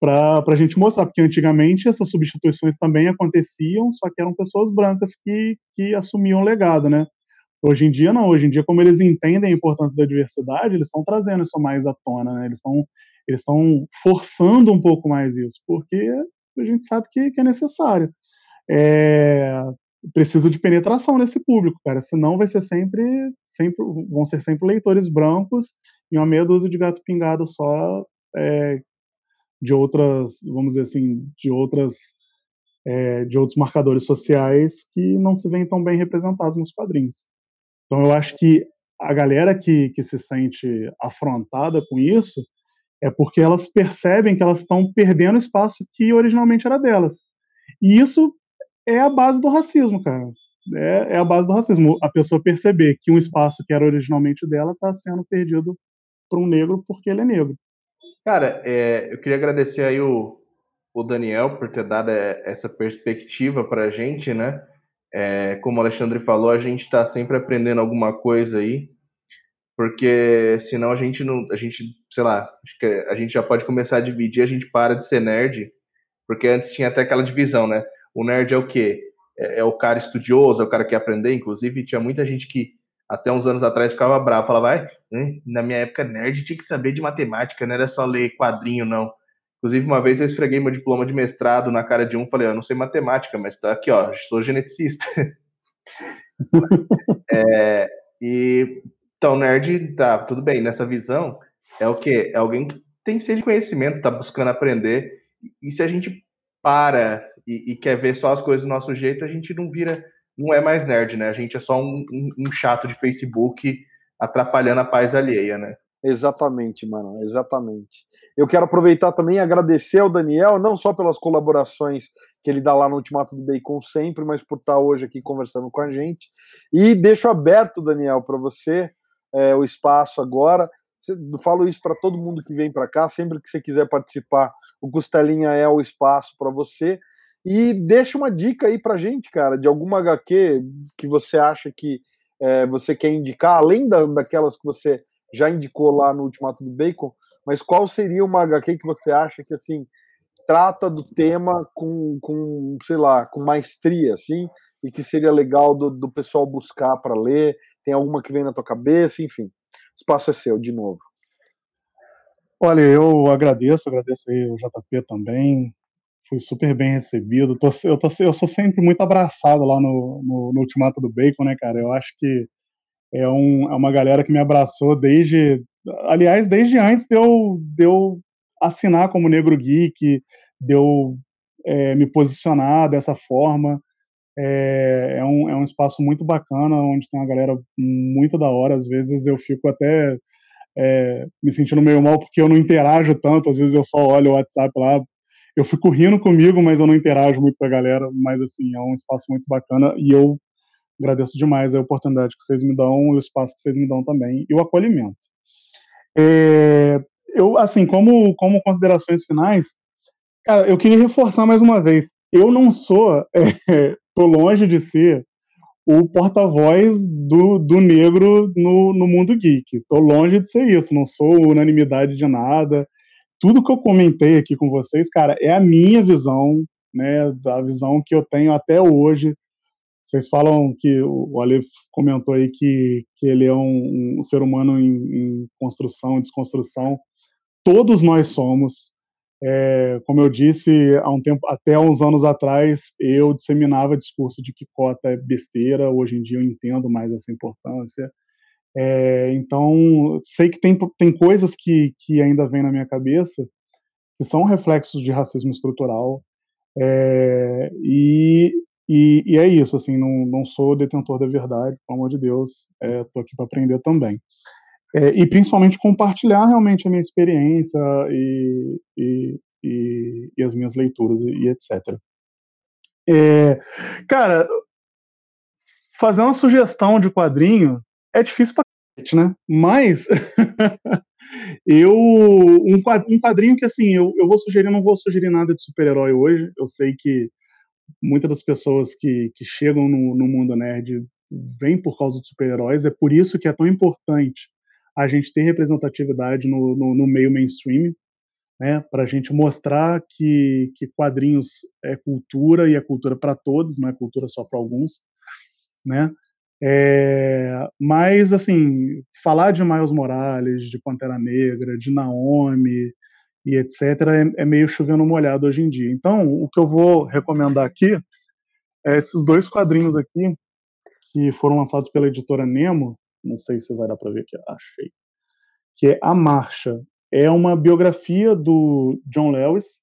C: para a gente mostrar, porque antigamente essas substituições também aconteciam, só que eram pessoas brancas que, que assumiam o legado, né? Hoje em dia não, hoje em dia como eles entendem a importância da diversidade, eles estão trazendo isso mais à tona, né? Eles estão eles estão forçando um pouco mais isso, porque a gente sabe que, que é necessário. É, precisa de penetração nesse público, cara, senão vai ser sempre, sempre vão ser sempre leitores brancos e uma meia dúzia de gato pingado só é, de outras, vamos dizer assim, de outras é, de outros marcadores sociais que não se veem tão bem representados nos quadrinhos. Então eu acho que a galera que, que se sente afrontada com isso é porque elas percebem que elas estão perdendo espaço que originalmente era delas. E isso é a base do racismo, cara. É, é, a base do racismo. A pessoa perceber que um espaço que era originalmente dela está sendo perdido para um negro porque ele é negro.
B: Cara, é, eu queria agradecer aí o, o Daniel por ter dado é, essa perspectiva para a gente, né? É, como o Alexandre falou, a gente está sempre aprendendo alguma coisa aí, porque senão a gente não, a gente, sei lá, a gente já pode começar a dividir, a gente para de ser nerd, porque antes tinha até aquela divisão, né? O nerd é o quê? É, é o cara estudioso, é o cara que quer aprender, inclusive tinha muita gente que até uns anos atrás ficava bravo, falava, vai, na minha época nerd tinha que saber de matemática, não era só ler quadrinho, não. Inclusive, uma vez eu esfreguei meu diploma de mestrado na cara de um, falei, eu não sei matemática, mas tá aqui, ó, sou geneticista. é, e então, nerd, tá, tudo bem, nessa visão, é o quê? É alguém que tem sede de conhecimento, tá buscando aprender, e se a gente para e, e quer ver só as coisas do nosso jeito, a gente não vira não é mais nerd, né? A gente é só um, um, um chato de Facebook atrapalhando a paz alheia, né?
A: Exatamente, mano, exatamente. Eu quero aproveitar também e agradecer ao Daniel, não só pelas colaborações que ele dá lá no Ultimato do Bacon sempre, mas por estar hoje aqui conversando com a gente. E deixo aberto, Daniel, para você é, o espaço agora. Eu falo isso para todo mundo que vem para cá, sempre que você quiser participar, o Costelinha é o espaço para você. E deixa uma dica aí pra gente, cara, de alguma HQ que você acha que é, você quer indicar, além da, daquelas que você já indicou lá no Ultimato do Bacon, mas qual seria uma HQ que você acha que, assim, trata do tema com, com sei lá, com maestria, assim, e que seria legal do, do pessoal buscar para ler? Tem alguma que vem na tua cabeça? Enfim, o espaço é seu, de novo.
C: Olha, eu agradeço, agradeço aí o JP também, fui super bem recebido. Tô, eu, tô, eu sou sempre muito abraçado lá no, no, no, Ultimato do Bacon, né, cara? Eu acho que é, um, é uma galera que me abraçou desde. Aliás, desde antes de eu, de eu assinar como Negro Geek, de eu é, me posicionar dessa forma. É, é, um, é um espaço muito bacana, onde tem uma galera muito da hora. Às vezes eu fico até é, me sentindo meio mal porque eu não interajo tanto, às vezes eu só olho o WhatsApp lá eu fico rindo comigo, mas eu não interajo muito com a galera. Mas, assim, é um espaço muito bacana e eu agradeço demais a oportunidade que vocês me dão o espaço que vocês me dão também e o acolhimento. É, eu, assim, como, como considerações finais, cara, eu queria reforçar mais uma vez. Eu não sou, é, tô longe de ser o porta-voz do, do negro no, no mundo geek. Tô longe de ser isso, não sou unanimidade de nada tudo que eu comentei aqui com vocês, cara, é a minha visão, né, da visão que eu tenho até hoje. Vocês falam que o Ale comentou aí que, que ele é um, um ser humano em, em construção, desconstrução. Todos nós somos. É, como eu disse, há um tempo, até uns anos atrás, eu disseminava discurso de que cota é besteira. Hoje em dia eu entendo mais essa importância. É, então, sei que tem, tem coisas que, que ainda vêm na minha cabeça que são reflexos de racismo estrutural. É, e, e, e, é isso, assim, não, não sou detentor da verdade, pelo amor de Deus, estou aqui para aprender também. É, e principalmente compartilhar realmente a minha experiência e, e, e, e as minhas leituras e, etc. É, cara, fazer uma sugestão de quadrinho é difícil pra né? Mas eu um quadrinho que assim eu, eu vou sugerir, não vou sugerir nada de super-herói hoje. Eu sei que muitas das pessoas que, que chegam no, no mundo nerd vêm por causa de super-heróis. É por isso que é tão importante a gente ter representatividade no, no, no meio mainstream, né, para a gente mostrar que, que quadrinhos é cultura e é cultura para todos, não é cultura só para alguns, né? É, mas, assim, falar de Miles Morales, de Pantera Negra, de Naomi e etc., é, é meio chovendo molhado hoje em dia. Então, o que eu vou recomendar aqui é esses dois quadrinhos aqui, que foram lançados pela editora Nemo, não sei se vai dar para ver aqui, achei, que é A Marcha. É uma biografia do John Lewis,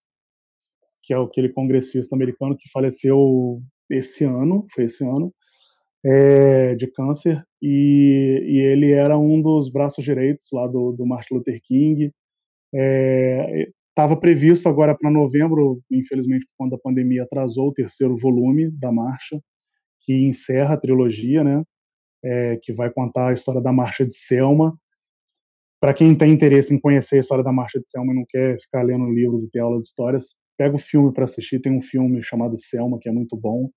C: que é aquele congressista americano que faleceu esse ano, foi esse ano, é, de câncer, e, e, ele era um dos braços direitos lá do, do Martin Luther King. Estava é, previsto agora para novembro, infelizmente, quando a pandemia atrasou o terceiro volume da marcha, que encerra a trilogia, né? é, que vai contar a história da Marcha de Selma. Para quem tem interesse em conhecer a história da Marcha de Selma e não quer ficar lendo livros e ter aula de histórias, pega o filme para assistir. Tem um filme chamado Selma, que é muito bom.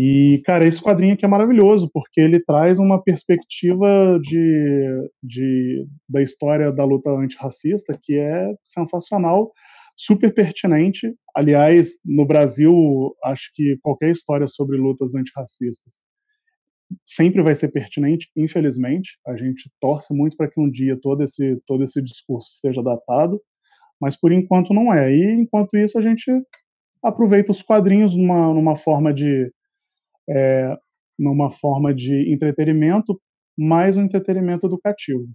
C: E, cara, esse quadrinho aqui é maravilhoso, porque ele traz uma perspectiva de, de, da história da luta antirracista que é sensacional, super pertinente. Aliás, no Brasil, acho que qualquer história sobre lutas antirracistas sempre vai ser pertinente, infelizmente. A gente torce muito para que um dia todo esse, todo esse discurso esteja datado, mas por enquanto não é. E enquanto isso, a gente aproveita os quadrinhos numa, numa forma de. É, numa forma de entretenimento, mais um entretenimento educativo.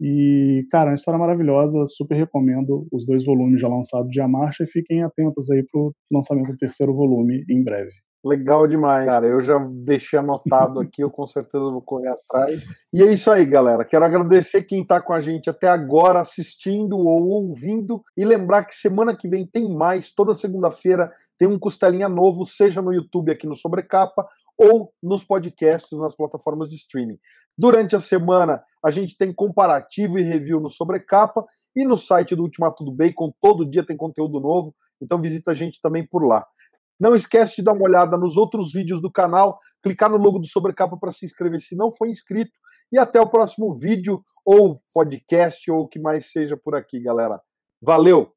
C: E, cara, é uma história maravilhosa, super recomendo os dois volumes já lançados de A Marcha e fiquem atentos aí para o lançamento do terceiro volume em breve.
A: Legal demais, cara. Eu já deixei anotado aqui, eu com certeza vou correr atrás. E é isso aí, galera. Quero agradecer quem está com a gente até agora, assistindo ou ouvindo. E lembrar que semana que vem tem mais. Toda segunda-feira tem um Costelinha novo, seja no YouTube aqui no Sobrecapa ou nos podcasts nas plataformas de streaming. Durante a semana, a gente tem comparativo e review no Sobrecapa e no site do Ultimato do Bacon. Todo dia tem conteúdo novo, então visita a gente também por lá. Não esquece de dar uma olhada nos outros vídeos do canal, clicar no logo do Sobrecapa para se inscrever se não for inscrito. E até o próximo vídeo, ou podcast, ou o que mais seja por aqui, galera. Valeu!